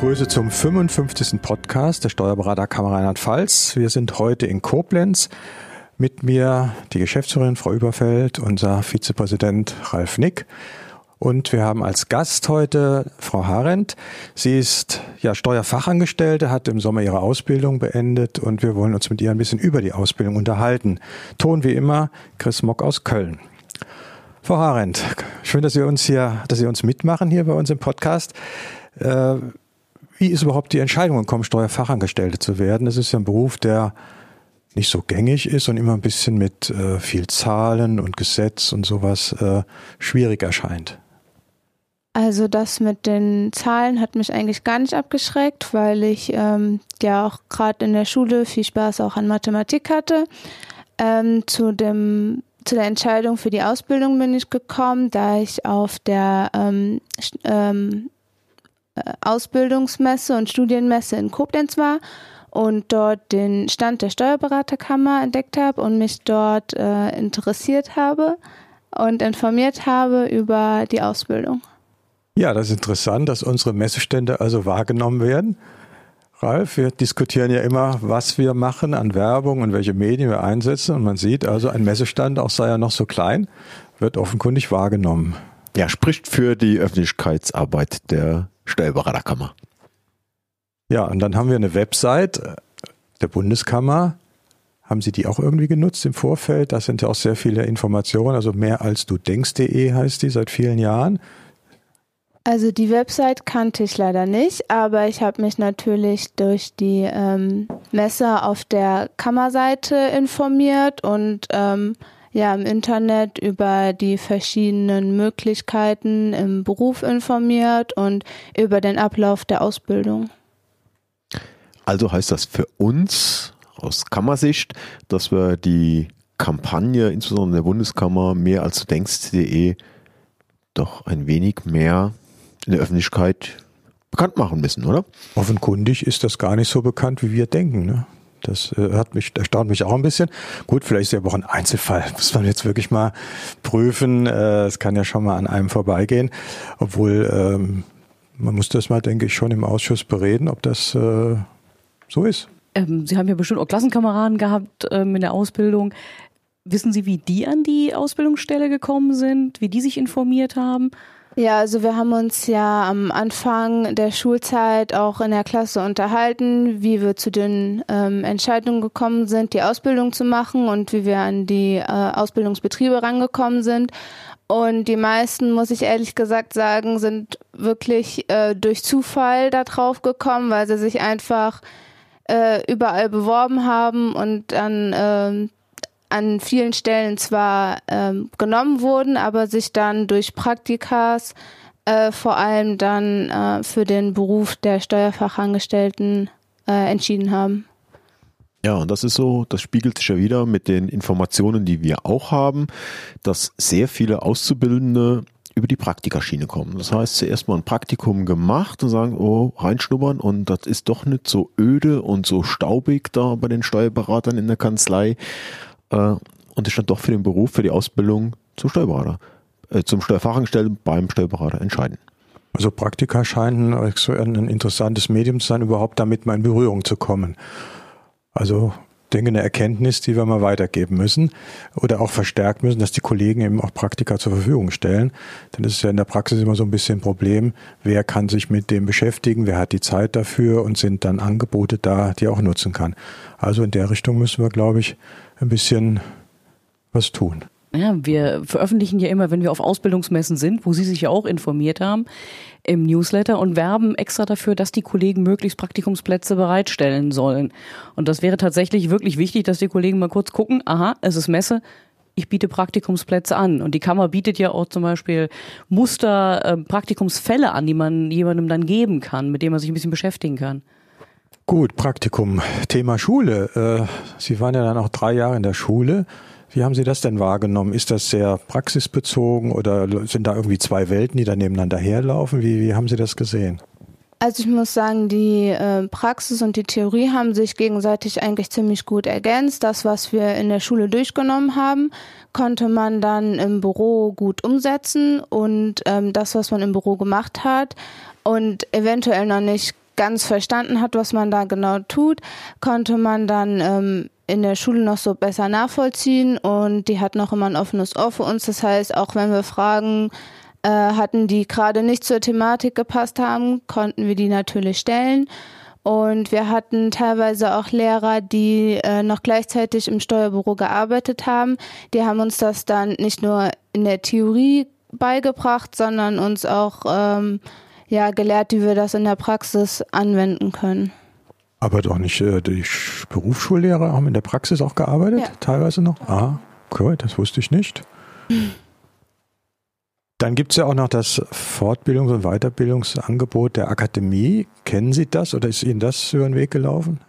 begrüße zum 55. Podcast der Steuerberaterkammer Rheinland-Pfalz. Wir sind heute in Koblenz. Mit mir die Geschäftsführerin Frau Überfeld, unser Vizepräsident Ralf Nick. Und wir haben als Gast heute Frau Harent. Sie ist ja Steuerfachangestellte, hat im Sommer ihre Ausbildung beendet und wir wollen uns mit ihr ein bisschen über die Ausbildung unterhalten. Ton wie immer Chris Mock aus Köln. Frau Harent, schön, dass Sie uns hier, dass Sie uns mitmachen hier bei uns im Podcast. Wie ist überhaupt die Entscheidung gekommen, Steuerfachangestellte zu werden? Das ist ja ein Beruf, der nicht so gängig ist und immer ein bisschen mit äh, viel Zahlen und Gesetz und sowas äh, schwierig erscheint. Also das mit den Zahlen hat mich eigentlich gar nicht abgeschreckt, weil ich ähm, ja auch gerade in der Schule viel Spaß auch an Mathematik hatte. Ähm, zu dem zu der Entscheidung für die Ausbildung bin ich gekommen, da ich auf der ähm, ähm, äh, Ausbildungsmesse und Studienmesse in Koblenz war und dort den Stand der Steuerberaterkammer entdeckt habe und mich dort äh, interessiert habe und informiert habe über die Ausbildung. Ja, das ist interessant, dass unsere Messestände also wahrgenommen werden. Ralf, wir diskutieren ja immer, was wir machen an Werbung und welche Medien wir einsetzen. Und man sieht also, ein Messestand, auch sei er noch so klein, wird offenkundig wahrgenommen. Ja, spricht für die Öffentlichkeitsarbeit der Steuerberaterkammer. Ja, und dann haben wir eine Website der Bundeskammer. Haben Sie die auch irgendwie genutzt im Vorfeld? Da sind ja auch sehr viele Informationen, also mehr als du denkst.de heißt die seit vielen Jahren. Also die Website kannte ich leider nicht, aber ich habe mich natürlich durch die ähm, Messe auf der Kammerseite informiert und ähm, ja im Internet über die verschiedenen Möglichkeiten im Beruf informiert und über den Ablauf der Ausbildung. Also heißt das für uns aus Kammersicht, dass wir die Kampagne, insbesondere der Bundeskammer, mehr als du denkst.de, doch ein wenig mehr in der Öffentlichkeit bekannt machen müssen, oder? Offenkundig ist das gar nicht so bekannt, wie wir denken. Ne? Das äh, mich, erstaunt mich auch ein bisschen. Gut, vielleicht ist ja auch ein Einzelfall. Muss man jetzt wirklich mal prüfen. Äh, es kann ja schon mal an einem vorbeigehen. Obwohl, ähm, man muss das mal, denke ich, schon im Ausschuss bereden, ob das äh, so ist. Ähm, Sie haben ja bestimmt auch Klassenkameraden gehabt ähm, in der Ausbildung. Wissen Sie, wie die an die Ausbildungsstelle gekommen sind, wie die sich informiert haben? Ja, also wir haben uns ja am Anfang der Schulzeit auch in der Klasse unterhalten, wie wir zu den ähm, Entscheidungen gekommen sind, die Ausbildung zu machen und wie wir an die äh, Ausbildungsbetriebe rangekommen sind. Und die meisten, muss ich ehrlich gesagt sagen, sind wirklich äh, durch Zufall da drauf gekommen, weil sie sich einfach äh, überall beworben haben und dann äh, an vielen Stellen zwar ähm, genommen wurden, aber sich dann durch Praktikas äh, vor allem dann äh, für den Beruf der Steuerfachangestellten äh, entschieden haben. Ja, und das ist so, das spiegelt sich ja wieder mit den Informationen, die wir auch haben, dass sehr viele Auszubildende über die Praktikerschiene kommen. Das heißt, zuerst mal ein Praktikum gemacht und sagen, oh, reinschnuppern und das ist doch nicht so öde und so staubig da bei den Steuerberatern in der Kanzlei und sich dann doch für den Beruf, für die Ausbildung zum Steuerberater, äh, zum Steuerfachangestellten beim Steuerberater entscheiden. Also Praktika scheinen so ein interessantes Medium zu sein, überhaupt damit mal in Berührung zu kommen. Also denke, eine Erkenntnis, die wir mal weitergeben müssen oder auch verstärkt müssen, dass die Kollegen eben auch Praktika zur Verfügung stellen. Denn es ist ja in der Praxis immer so ein bisschen ein Problem, wer kann sich mit dem beschäftigen, wer hat die Zeit dafür und sind dann Angebote da, die er auch nutzen kann. Also in der Richtung müssen wir, glaube ich, ein bisschen was tun. Ja, wir veröffentlichen ja immer, wenn wir auf Ausbildungsmessen sind, wo Sie sich ja auch informiert haben, im Newsletter und werben extra dafür, dass die Kollegen möglichst Praktikumsplätze bereitstellen sollen. Und das wäre tatsächlich wirklich wichtig, dass die Kollegen mal kurz gucken, aha, es ist Messe, ich biete Praktikumsplätze an. Und die Kammer bietet ja auch zum Beispiel Muster, äh, Praktikumsfälle an, die man jemandem dann geben kann, mit dem man sich ein bisschen beschäftigen kann. Gut, Praktikum. Thema Schule. Äh, Sie waren ja dann auch drei Jahre in der Schule. Wie haben Sie das denn wahrgenommen? Ist das sehr praxisbezogen oder sind da irgendwie zwei Welten, die da nebeneinander herlaufen? Wie, wie haben Sie das gesehen? Also ich muss sagen, die äh, Praxis und die Theorie haben sich gegenseitig eigentlich ziemlich gut ergänzt. Das, was wir in der Schule durchgenommen haben, konnte man dann im Büro gut umsetzen und ähm, das, was man im Büro gemacht hat und eventuell noch nicht ganz verstanden hat, was man da genau tut, konnte man dann ähm, in der Schule noch so besser nachvollziehen und die hat noch immer ein offenes Ohr für uns. Das heißt, auch wenn wir Fragen äh, hatten, die gerade nicht zur Thematik gepasst haben, konnten wir die natürlich stellen. Und wir hatten teilweise auch Lehrer, die äh, noch gleichzeitig im Steuerbüro gearbeitet haben. Die haben uns das dann nicht nur in der Theorie beigebracht, sondern uns auch ähm, ja, gelehrt, wie wir das in der Praxis anwenden können. Aber doch nicht, äh, die Berufsschullehrer haben in der Praxis auch gearbeitet, ja. teilweise noch? Ah, cool, das wusste ich nicht. Dann gibt es ja auch noch das Fortbildungs- und Weiterbildungsangebot der Akademie. Kennen Sie das oder ist Ihnen das über den Weg gelaufen?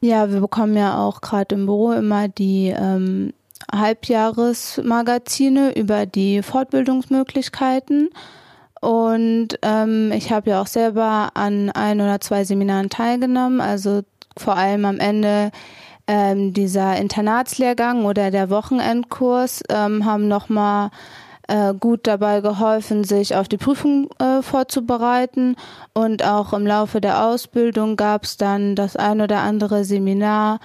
Ja, wir bekommen ja auch gerade im Büro immer die ähm, Halbjahresmagazine über die Fortbildungsmöglichkeiten. Und ähm, ich habe ja auch selber an ein oder zwei Seminaren teilgenommen, also vor allem am Ende ähm, dieser Internatslehrgang oder der Wochenendkurs ähm, haben nochmal äh, gut dabei geholfen, sich auf die Prüfung äh, vorzubereiten. Und auch im Laufe der Ausbildung gab es dann das ein oder andere Seminar.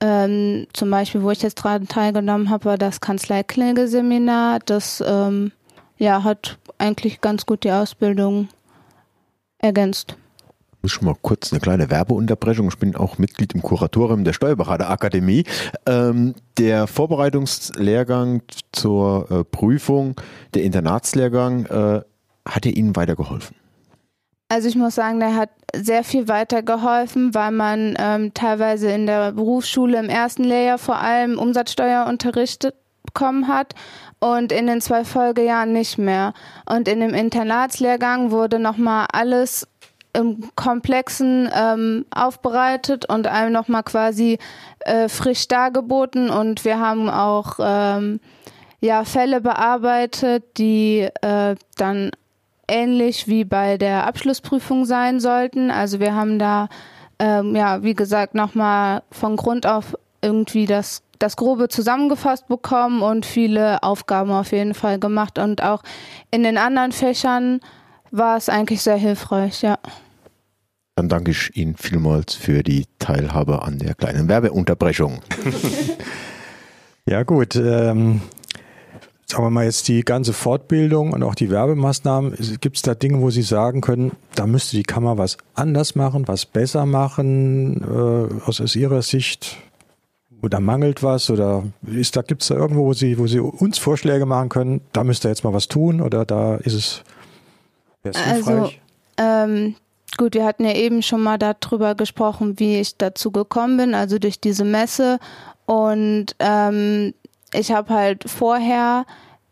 Ähm, zum Beispiel, wo ich jetzt dran teilgenommen habe, war das Kanzlei-Klinge-Seminar. Das ähm, ja, hat eigentlich ganz gut die Ausbildung ergänzt muss schon mal kurz eine kleine Werbeunterbrechung. Ich bin auch Mitglied im Kuratorium der Steuerberaterakademie. Ähm, der Vorbereitungslehrgang zur äh, Prüfung, der Internatslehrgang, äh, hat er Ihnen weitergeholfen? Also ich muss sagen, der hat sehr viel weitergeholfen, weil man ähm, teilweise in der Berufsschule im ersten Lehrjahr vor allem Umsatzsteuer unterrichtet bekommen hat und in den zwei Folgejahren nicht mehr. Und in dem Internatslehrgang wurde nochmal alles im Komplexen ähm, aufbereitet und einem nochmal quasi äh, frisch dargeboten. Und wir haben auch ähm, ja, Fälle bearbeitet, die äh, dann ähnlich wie bei der Abschlussprüfung sein sollten. Also wir haben da, ähm, ja, wie gesagt, nochmal von Grund auf irgendwie das, das Grobe zusammengefasst bekommen und viele Aufgaben auf jeden Fall gemacht. Und auch in den anderen Fächern war es eigentlich sehr hilfreich, ja. Dann danke ich Ihnen vielmals für die Teilhabe an der kleinen Werbeunterbrechung. ja gut, ähm, sagen wir mal jetzt die ganze Fortbildung und auch die Werbemaßnahmen, gibt es da Dinge, wo Sie sagen können, da müsste die Kammer was anders machen, was besser machen, äh, aus, aus Ihrer Sicht? Oder mangelt was? Oder ist da, gibt es da irgendwo, wo Sie, wo Sie uns Vorschläge machen können, da müsste jetzt mal was tun oder da ist es, also, ähm, gut, wir hatten ja eben schon mal darüber gesprochen, wie ich dazu gekommen bin, also durch diese Messe. Und ähm, ich habe halt vorher,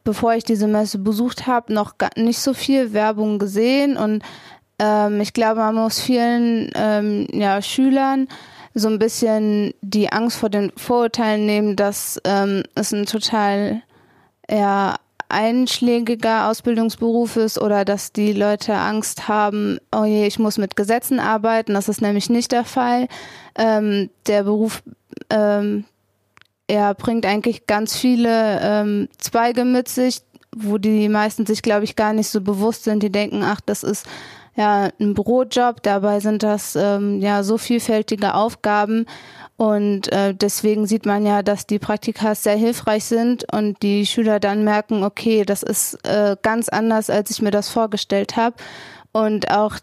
bevor ich diese Messe besucht habe, noch nicht so viel Werbung gesehen. Und ähm, ich glaube, man muss vielen ähm, ja, Schülern so ein bisschen die Angst vor den Vorurteilen nehmen, dass ähm, es ein total ja, einschlägiger Ausbildungsberuf ist oder dass die Leute Angst haben, oh je, ich muss mit Gesetzen arbeiten. Das ist nämlich nicht der Fall. Ähm, der Beruf ähm, er bringt eigentlich ganz viele ähm, Zweige mit sich, wo die meisten sich, glaube ich, gar nicht so bewusst sind. Die denken, ach, das ist ja ein Bürojob. Dabei sind das ähm, ja so vielfältige Aufgaben. Und äh, deswegen sieht man ja, dass die Praktika sehr hilfreich sind und die Schüler dann merken, okay, das ist äh, ganz anders, als ich mir das vorgestellt habe. Und auch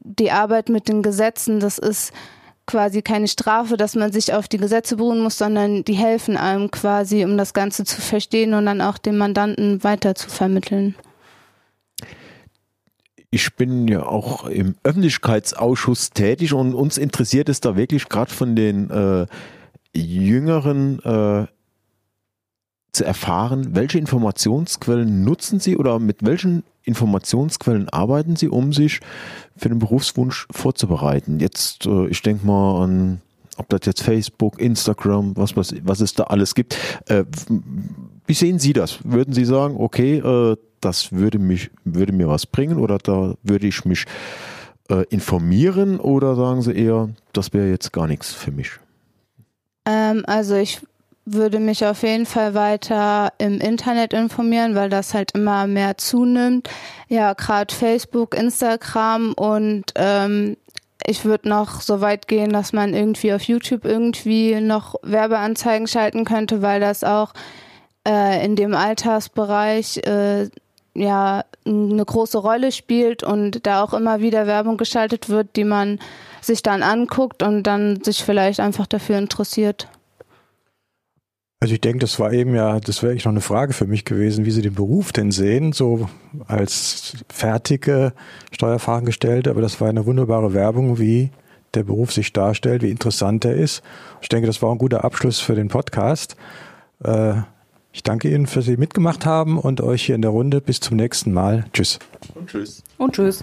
die Arbeit mit den Gesetzen, das ist quasi keine Strafe, dass man sich auf die Gesetze beruhen muss, sondern die helfen einem quasi, um das Ganze zu verstehen und dann auch dem Mandanten weiter zu vermitteln ich bin ja auch im Öffentlichkeitsausschuss tätig und uns interessiert es da wirklich gerade von den äh, Jüngeren äh, zu erfahren, welche Informationsquellen nutzen Sie oder mit welchen Informationsquellen arbeiten Sie, um sich für den Berufswunsch vorzubereiten? Jetzt, äh, ich denke mal an, ob das jetzt Facebook, Instagram, was, was, was es da alles gibt. Äh, wie sehen Sie das? Würden Sie sagen, okay, äh, das würde mich, würde mir was bringen oder da würde ich mich äh, informieren oder sagen Sie eher, das wäre jetzt gar nichts für mich? Ähm, also ich würde mich auf jeden Fall weiter im Internet informieren, weil das halt immer mehr zunimmt. Ja, gerade Facebook, Instagram und ähm, ich würde noch so weit gehen, dass man irgendwie auf YouTube irgendwie noch Werbeanzeigen schalten könnte, weil das auch äh, in dem Altersbereich äh, ja eine große Rolle spielt und da auch immer wieder Werbung geschaltet wird, die man sich dann anguckt und dann sich vielleicht einfach dafür interessiert. Also ich denke, das war eben ja, das wäre eigentlich noch eine Frage für mich gewesen, wie Sie den Beruf denn sehen, so als fertige Steuerfachangestellte, aber das war eine wunderbare Werbung, wie der Beruf sich darstellt, wie interessant er ist. Ich denke, das war ein guter Abschluss für den Podcast. Äh, ich danke Ihnen, dass Sie mitgemacht haben und euch hier in der Runde. Bis zum nächsten Mal. Tschüss. Und tschüss. Und tschüss.